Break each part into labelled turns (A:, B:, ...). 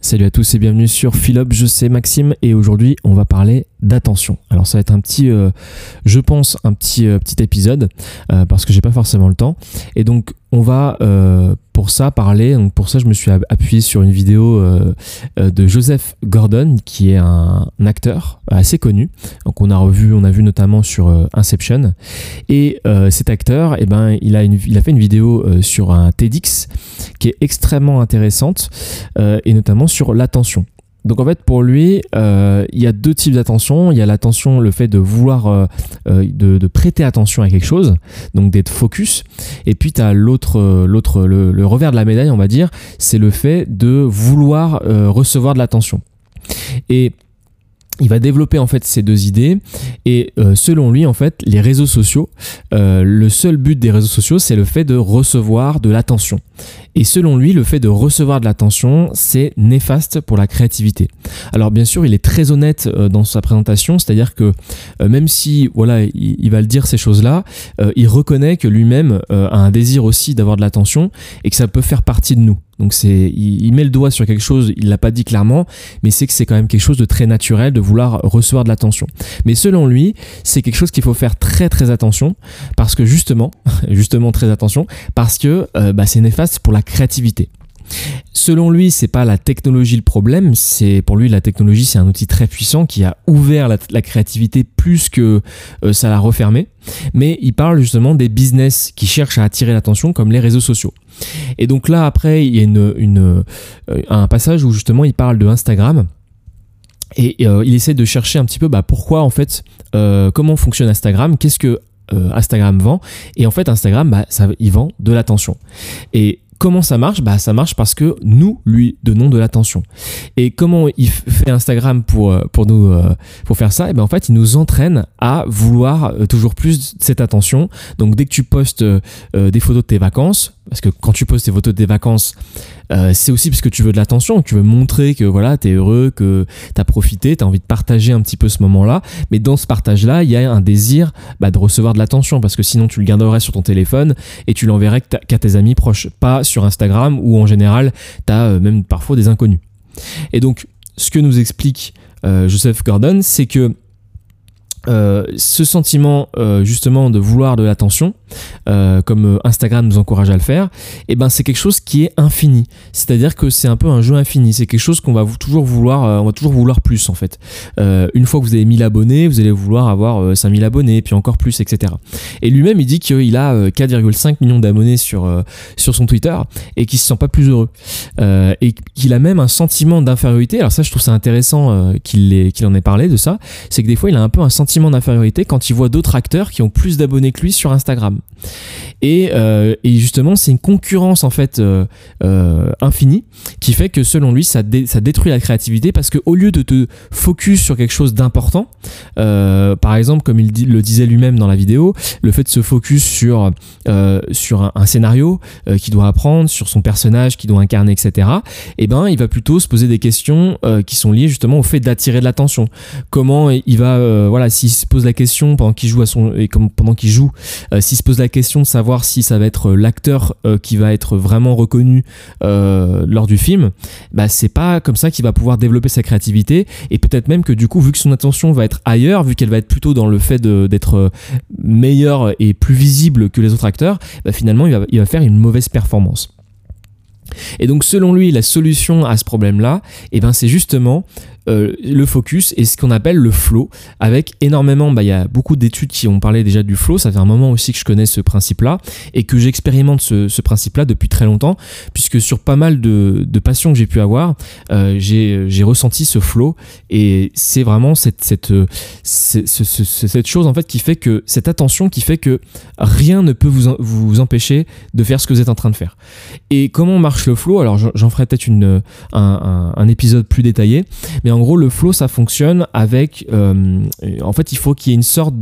A: Salut à tous et bienvenue sur Philop, je sais Maxime et aujourd'hui on va parler d'attention. Alors ça va être un petit, euh, je pense, un petit, euh, petit épisode euh, parce que j'ai pas forcément le temps. Et donc on va pour ça parler, donc pour ça je me suis appuyé sur une vidéo de Joseph Gordon qui est un, acteur assez connu. Donc on a revu, on a vu notamment sur Inception. Et cet acteur, eh ben, il, a il a fait une vidéo sur un TEDx qui est extrêmement intéressante et notamment sur l'attention. Donc en fait pour lui, euh, il y a deux types d'attention. Il y a l'attention, le fait de vouloir, euh, euh, de, prêter attention à quelque chose, donc d'être focus. Et puis tu as l'autre, l'autre, le, revers de la médaille, on va dire, c'est le fait de vouloir recevoir de l'attention. Et il va développer en fait ces deux idées et selon lui en fait les réseaux sociaux le seul but des réseaux sociaux c'est le fait de recevoir de l'attention et selon lui, le fait de recevoir de l'attention, c'est néfaste pour la créativité. Alors bien sûr, il est très honnête euh, dans sa présentation, c'est-à-dire que euh, même si voilà, il, va le dire ces choses-là, euh, il reconnaît que lui-même a un désir aussi d'avoir de l'attention et que ça peut faire partie de nous. Donc c'est, il, met le doigt sur quelque chose, il l'a pas dit clairement, mais c'est que c'est quand même quelque chose de très naturel de vouloir recevoir de l'attention. Mais selon lui, c'est quelque chose qu'il faut faire très très attention parce que justement, justement très attention, parce que bah, c'est néfaste pour la créativité. Selon lui, c'est pas la technologie le problème, c'est pour lui la technologie c'est un outil très puissant qui a ouvert la, créativité plus que euh, ça l'a refermé. Mais il parle justement des business qui cherchent à attirer l'attention comme les réseaux sociaux. Et donc là après il y a euh, un passage où justement il parle de Instagram. Et euh, il essaie de chercher un petit peu bah, pourquoi en fait, comment fonctionne Instagram, qu'est-ce que Instagram vend. Et en fait, Instagram, bah, il vend de l'attention. Comment ça marche Bah ça marche parce que nous lui donnons de l'attention. Et comment il fait Instagram pour euh, euh, pour faire ça ben en fait il nous entraîne à vouloir euh, toujours plus cette attention. Donc dès que tu postes des photos de tes vacances, parce que quand tu postes tes photos de tes vacances, c'est aussi parce que tu veux de l'attention, tu veux montrer que voilà, tu es heureux, que tu as profité, tu as envie de partager un petit peu ce moment-là. Mais dans ce partage-là, il y a un désir bah, de recevoir de l'attention, parce que sinon tu le garderais sur ton téléphone et tu l'enverrais qu'à tes amis proches, pas sur Instagram où en général tu as euh, même parfois des inconnus. Et donc ce que nous explique euh, Joseph Gordon, c'est que euh, ce sentiment justement de vouloir de l'attention, euh, comme Instagram nous encourage à le faire, et eh ben c'est quelque chose qui est infini. C'est-à-dire que c'est un peu un jeu infini. C'est quelque chose qu'on va toujours vouloir, euh, on va toujours vouloir plus en fait. Euh, une fois que vous avez 1000 abonnés, vous allez vouloir avoir 5000 abonnés, puis encore plus, etc. Et lui-même, il dit qu'il a 4,5 millions d'abonnés sur sur son Twitter et qu'il se sent pas plus heureux et qu'il a même un sentiment d'infériorité. Alors ça, je trouve ça intéressant qu'il qu'il en ait parlé de ça. C'est que des fois, il a un peu un sentiment d'infériorité quand il voit d'autres acteurs qui ont plus d'abonnés que lui sur Instagram. Euh, et, justement, c'est une concurrence en fait euh, euh, infinie qui fait que selon lui, ça, détruit la créativité parce que au lieu de te focus sur quelque chose d'important, par exemple, comme il le disait lui-même dans la vidéo, le fait de se focus sur un, scénario qu'il doit apprendre, sur son personnage qu'il doit incarner, etc. Et eh ben, il va plutôt se poser des questions qui sont liées justement au fait d'attirer de l'attention. Comment il va, voilà, s'il se pose la question pendant qu'il joue à son pendant qu'il joue, s'il se pose la question de savoir si ça va être l'acteur euh, qui va être vraiment reconnu euh, lors du film, bah c'est pas comme ça qu'il va pouvoir développer sa créativité et peut-être même que du coup vu que son attention va être ailleurs, vu qu'elle va être plutôt dans le fait d'être euh, meilleur et plus visible que les autres acteurs, bah finalement il il va faire une mauvaise performance. Et donc selon lui, la solution à ce problème-là, eh ben, c'est justement euh, le focus et ce qu'on appelle le flow. Avec énormément bah il y a beaucoup d'études qui ont parlé déjà du flow. Ça fait un moment aussi que je connais ce principe là et que j'expérimente ce, ce, principe là depuis très longtemps puisque sur pas mal de, passions que j'ai pu avoir euh, j'ai ressenti ce flow. Et c'est vraiment cette, cette chose en fait qui fait que cette attention qui fait que rien ne peut vous, vous empêcher de faire ce que vous êtes en train de faire. Et comment marche le flow alors j'en ferai peut-être une un, un, un épisode plus détaillé mais en gros, le flow, ça fonctionne avec. en fait, il faut qu'il y ait une sorte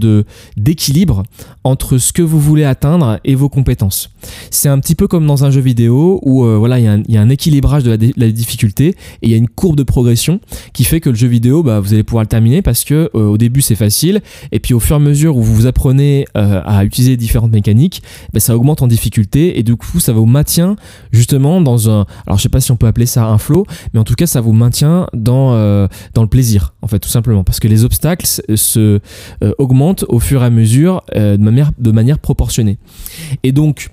A: d'équilibre entre ce que vous voulez atteindre et vos compétences. C'est un petit peu comme dans un jeu vidéo où voilà, il y, a un équilibrage de la, difficulté et il y a une courbe de progression qui fait que le jeu vidéo, bah, vous allez pouvoir le terminer parce que au début c'est facile et puis au fur et à mesure où vous apprenez à utiliser différentes mécaniques, bah, ça augmente en difficulté et du coup ça vous maintient justement dans un. Alors je sais pas si on peut appeler ça un flow, mais en tout cas ça vous maintient dans, euh, dans le plaisir en fait tout simplement parce que les obstacles se euh, augmentent au fur et à mesure euh, de, manière, de manière proportionnée. Et donc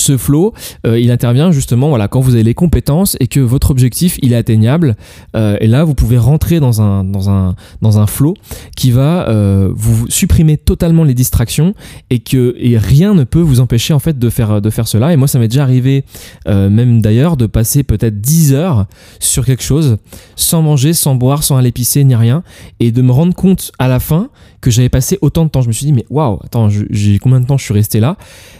A: ce flow, euh, il intervient justement voilà quand vous avez les compétences et que votre objectif il est atteignable. Euh, et là, vous pouvez rentrer dans un dans un dans un flow qui va euh, vous supprimer totalement les distractions et que et rien ne peut vous empêcher en fait de faire de faire cela. Et moi, ça m'est déjà arrivé même d'ailleurs de passer peut-être 10 heures sur quelque chose sans manger, sans boire, sans aller pisser ni rien et de me rendre compte à la fin que j'avais passé autant de temps. Je me suis dit mais waouh, attends, j'ai combien de temps je suis resté là?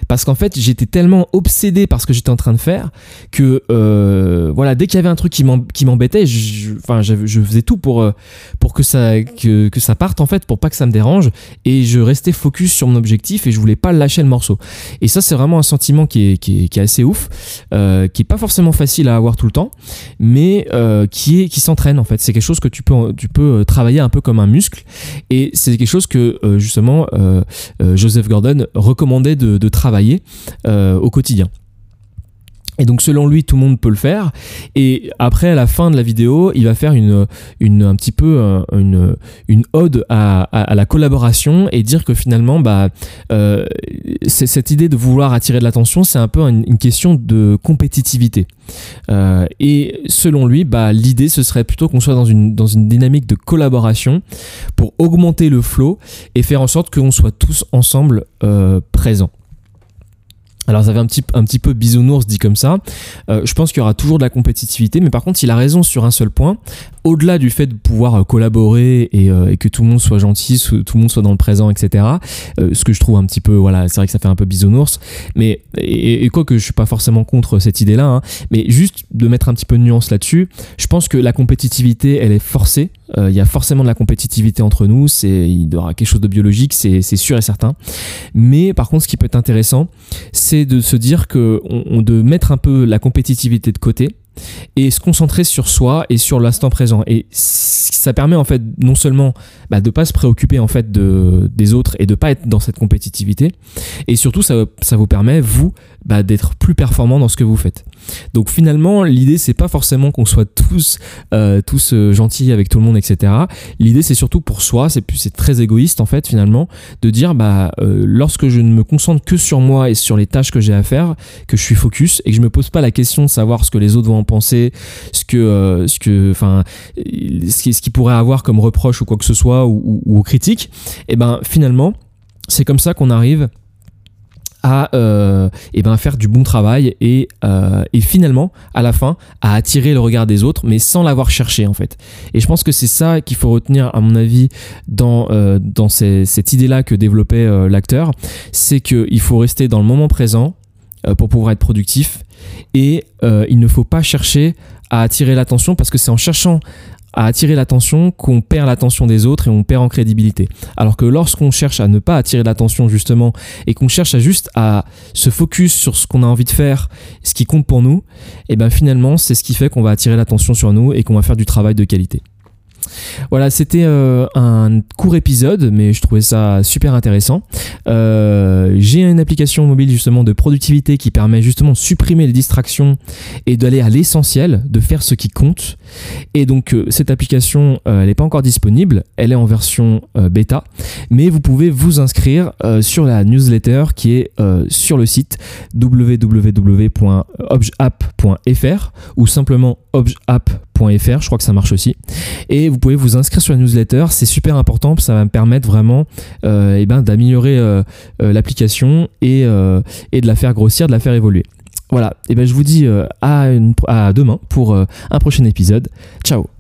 A: Parce qu'en fait, j'étais tellement obsédé par ce que j'étais en train de faire que euh, voilà dès qu'il y avait un truc qui m'embêtait je, enfin je, faisais tout pour euh, pour que ça que, que, ça parte en fait pour pas que ça me dérange. Et je restais focus sur mon objectif et je voulais pas lâcher le morceau. Et ça c'est vraiment un sentiment qui est, qui est, qui est assez ouf euh, qui est pas forcément facile à avoir tout le temps mais qui qui s'entraîne en fait. C'est quelque chose que tu peux tu peux travailler un peu comme un muscle. Et c'est quelque chose que justement Joseph Gordon recommandait de, de travailler au quotidien. Et donc selon lui, tout le monde peut le faire. Et après, à la fin de la vidéo, il va faire une, une un petit peu euh, une, une ode à, à, la collaboration et dire que finalement, bah, euh, cette idée de vouloir attirer de l'attention, c'est un peu une, question de compétitivité. Euh, et selon lui, bah, l'idée, ce serait plutôt qu'on soit dans une, dans une dynamique de collaboration pour augmenter le flow et faire en sorte qu'on soit tous ensemble présents. Alors ça fait un petit, un petit peu bisounours dit comme ça. Euh, je pense qu'il y aura toujours de la compétitivité, mais par contre il a raison sur un seul point. Au-delà du fait de pouvoir euh, collaborer euh, et, que tout le monde soit gentil, tout le monde soit dans le présent, etc. ce que je trouve un petit peu, voilà, c'est vrai que ça fait un peu bisounours, mais et, quoi que je suis pas forcément contre cette idée-là, hein, mais juste de mettre un petit peu de nuance là-dessus. Je pense que la compétitivité, elle est forcée. Il y a forcément de la compétitivité entre nous. C'est il y aura quelque chose de biologique, c'est sûr et certain. Mais par contre, ce qui peut être intéressant, c'est de se dire que de mettre un peu la compétitivité de côté et se concentrer sur soi et sur l'instant présent. Et ça permet en fait non seulement bah, de pas se préoccuper en fait de, des autres et de pas être dans cette compétitivité, et surtout ça, ça vous permet vous bah, d'être plus performant dans ce que vous faites. Donc finalement, l'idée c'est pas forcément qu'on soit tous euh, tous euh, gentils avec tout le monde, etc. L'idée c'est surtout pour soi, c'est c'est très égoïste en fait finalement de dire bah euh, lorsque je ne me concentre que sur moi et sur les tâches que j'ai à faire, que je suis focus et que je me pose pas la question de savoir ce que les autres vont en penser, ce que ce que enfin ce qui, ce qui pourrait avoir comme reproche ou quoi que ce soit ou, critique, et ben finalement c'est comme ça qu'on arrive à euh, eh ben faire du bon travail et, euh, et finalement à la fin à attirer le regard des autres mais sans l'avoir cherché en fait. Et je pense que c'est ça qu'il faut retenir à mon avis dans, euh, dans cette idée là que développait l'acteur. C'est qu'il faut rester dans le moment présent pour pouvoir être productif et il ne faut pas chercher à attirer l'attention parce que c'est en cherchant à attirer l'attention qu'on perd l'attention des autres et on perd en crédibilité. Alors que lorsqu'on cherche à ne pas attirer l'attention justement et qu'on cherche à juste à se focus sur ce qu'on a envie de faire, ce qui compte pour nous, et eh ben finalement c'est ce qui fait qu'on va attirer l'attention sur nous et qu'on va faire du travail de qualité. Voilà, c'était euh, un court épisode, mais je trouvais ça super intéressant. Euh, j'ai une application mobile justement de productivité qui permet justement de supprimer les distractions et d'aller à l'essentiel, de faire ce qui compte. Et donc euh, cette application, elle n'est pas encore disponible, elle est en version bêta, mais vous pouvez vous inscrire sur la newsletter qui est sur le site www.objapp.fr ou simplement objapp.fr je crois que ça marche aussi. Et vous pouvez vous inscrire sur la newsletter, c'est super important, ça va me permettre vraiment euh, eh ben, d'améliorer euh, euh, l'application et, de la faire grossir, de la faire évoluer. Voilà, et ben je vous dis à demain pour un prochain épisode. Ciao